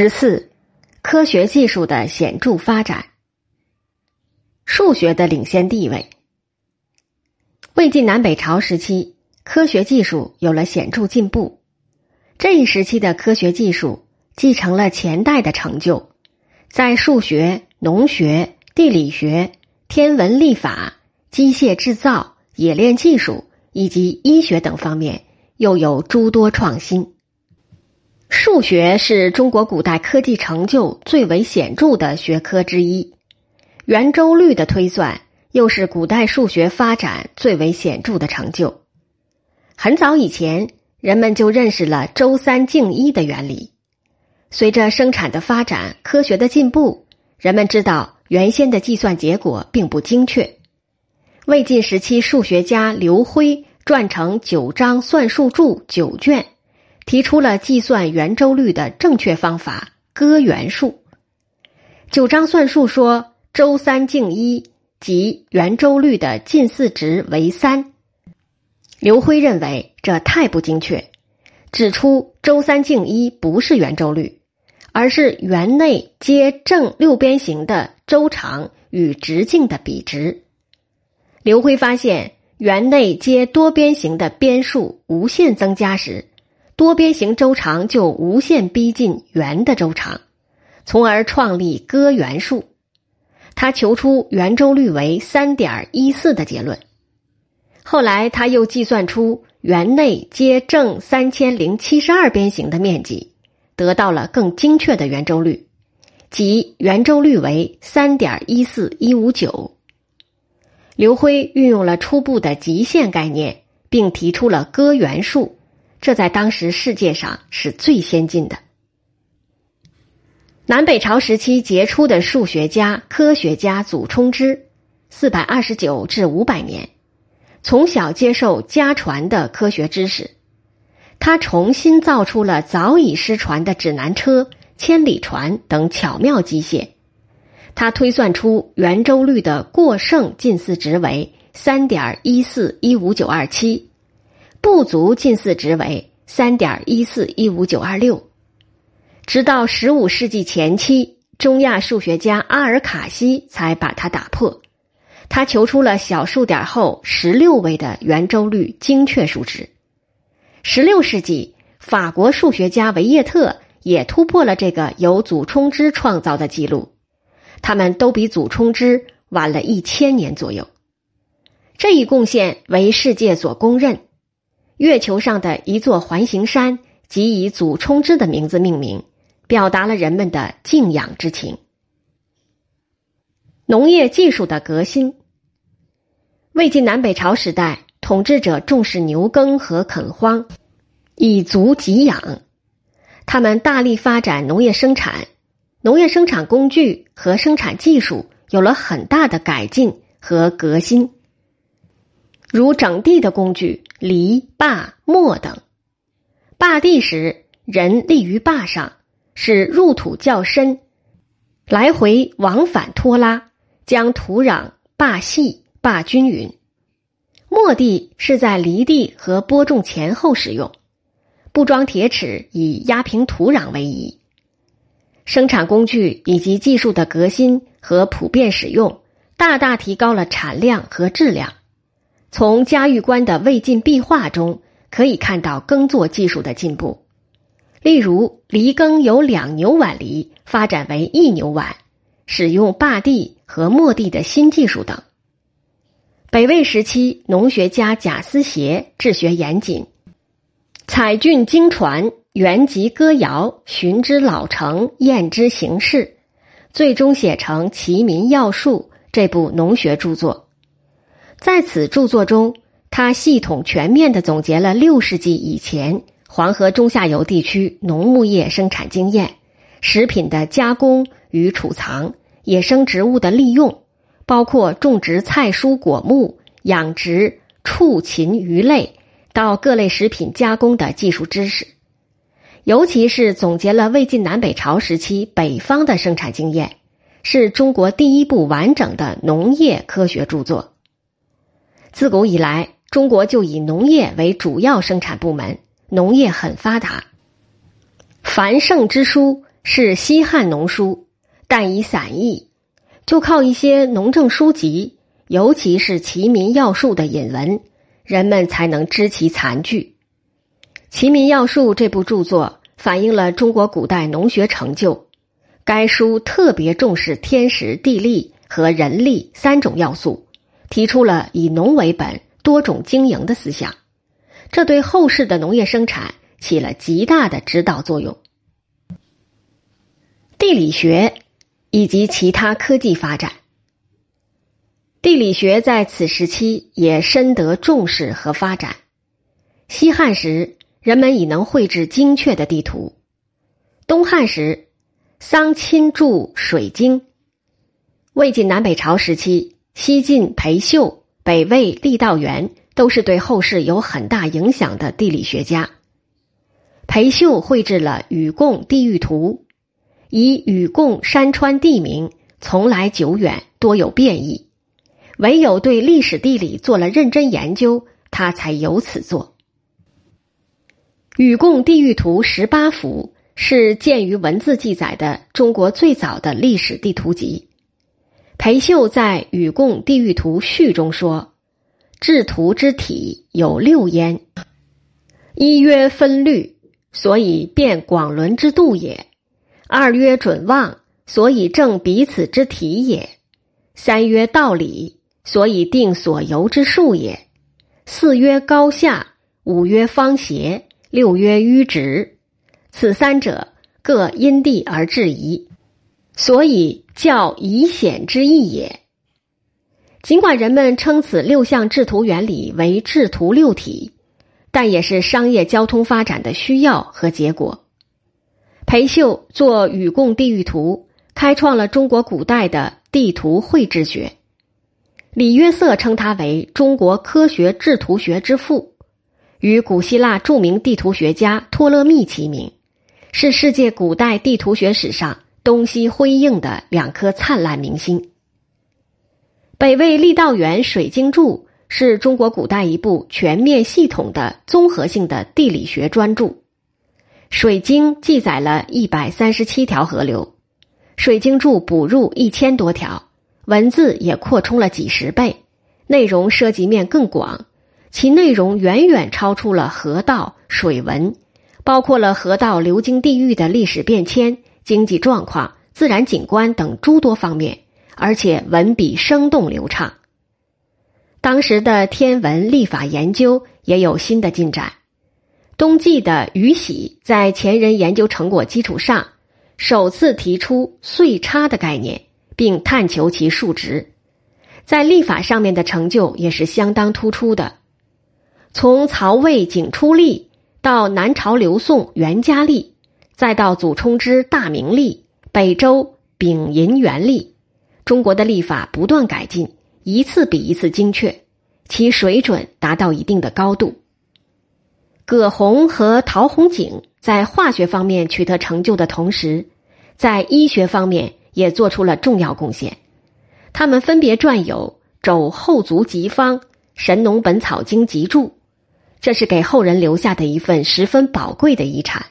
十四，科学技术的显著发展。数学的领先地位。魏晋南北朝时期，科学技术有了显著进步。这一时期的科学技术继承了前代的成就，在数学、农学、地理学、天文历法、机械制造、冶炼技术以及医学等方面，又有诸多创新。数学是中国古代科技成就最为显著的学科之一，圆周率的推算又是古代数学发展最为显著的成就。很早以前，人们就认识了周三径一的原理。随着生产的发展，科学的进步，人们知道原先的计算结果并不精确。魏晋时期，数学家刘辉撰成《九章算术注》九卷。提出了计算圆周率的正确方法——割圆术。九章算术说周三径一，即圆周率的近似值为三。刘辉认为这太不精确，指出周三径一不是圆周率，而是圆内接正六边形的周长与直径的比值。刘辉发现，圆内接多边形的边数无限增加时。多边形周长就无限逼近圆的周长，从而创立割圆数。他求出圆周率为三点一四的结论。后来他又计算出圆内接正三千零七十二边形的面积，得到了更精确的圆周率，即圆周率为三点一四一五九。刘辉运用了初步的极限概念，并提出了割圆数。这在当时世界上是最先进的。南北朝时期杰出的数学家、科学家祖冲之，四百二十九至五百年，从小接受家传的科学知识，他重新造出了早已失传的指南车、千里船等巧妙机械。他推算出圆周率的过剩近似值为三点一四一五九二七。不足近似值为三点一四一五九二六，直到十五世纪前期，中亚数学家阿尔卡西才把它打破。他求出了小数点后十六位的圆周率精确数值。十六世纪，法国数学家维叶特也突破了这个由祖冲之创造的记录。他们都比祖冲之晚了一千年左右。这一贡献为世界所公认。月球上的一座环形山，即以祖冲之的名字命名，表达了人们的敬仰之情。农业技术的革新。魏晋南北朝时代，统治者重视牛耕和垦荒，以足给养。他们大力发展农业生产，农业生产工具和生产技术有了很大的改进和革新。如整地的工具犁、耙、磨等。耙地时，人立于耙上，使入土较深，来回往返拖拉，将土壤耙细、耙均匀。磨地是在犁地和播种前后使用，不装铁齿以压平土壤为宜。生产工具以及技术的革新和普遍使用，大大提高了产量和质量。从嘉峪关的魏晋壁画中可以看到耕作技术的进步，例如犁耕由两牛挽犁发展为一牛挽，使用耙地和磨地的新技术等。北魏时期，农学家贾思勰治学严谨，采菌经传，原籍歌谣，寻之老成，验之形式，最终写成《齐民要术》这部农学著作。在此著作中，他系统全面的总结了六世纪以前黄河中下游地区农牧业生产经验、食品的加工与储藏、野生植物的利用，包括种植菜蔬果木、养殖畜禽鱼类到各类食品加工的技术知识，尤其是总结了魏晋南北朝时期北方的生产经验，是中国第一部完整的农业科学著作。自古以来，中国就以农业为主要生产部门，农业很发达。繁盛之书是西汉农书，但以散佚，就靠一些农政书籍，尤其是齐民要术的引文，人们才能知其残句。《齐民要术》这部著作反映了中国古代农学成就。该书特别重视天时、地利和人力三种要素，提出了以农为本、多种经营的思想，这对后世的农业生产起了极大的指导作用。地理学以及其他科技发展，地理学在此时期也深得重视和发展。西汉时，人们已能绘制精确的地图；东汉时，桑钦著《水经》，魏晋南北朝时期，西晋裴秀、北魏郦道元都是对后世有很大影响的地理学家。裴秀绘制了《禹贡地域图》，以禹贡山川地名从来久远，多有变异，唯有对历史地理做了认真研究，他才有此作。《禹贡地域图》十八幅。是见于文字记载的中国最早的历史地图集。裴秀在《禹贡地狱图序》中说：“制图之体有六焉，一曰分律，所以辨广伦之度也；二曰准望，所以正彼此之体也；三曰道理，所以定所由之数也；四曰高下，五曰方斜，六曰迂直。”此三者各因地而制宜，所以叫以显之意也。尽管人们称此六项制图原理为制图六体，但也是商业交通发展的需要和结果。裴秀作《禹贡地域图》，开创了中国古代的地图绘制学。李约瑟称他为中国科学制图学之父，与古希腊著名地图学家托勒密齐名。是世界古代地图学史上东西辉映的两颗灿烂明星。北魏郦道元《水经注》是中国古代一部全面系统的综合性的地理学专著，《水经》记载了一百三十七条河流，《水经注》补入一千多条，文字也扩充了几十倍，内容涉及面更广，其内容远远超出了河道、水文。包括了河道流经地域的历史变迁、经济状况、自然景观等诸多方面，而且文笔生动流畅。当时的天文历法研究也有新的进展。冬季的禹喜在前人研究成果基础上，首次提出岁差的概念，并探求其数值，在历法上面的成就也是相当突出的。从曹魏景初历。到南朝刘宋元嘉历，再到祖冲之大明历、北周丙寅元历，中国的历法不断改进，一次比一次精确，其水准达到一定的高度。葛洪和陶弘景在化学方面取得成就的同时，在医学方面也做出了重要贡献。他们分别撰有《肘后足疾方》《神农本草经集注》。这是给后人留下的一份十分宝贵的遗产。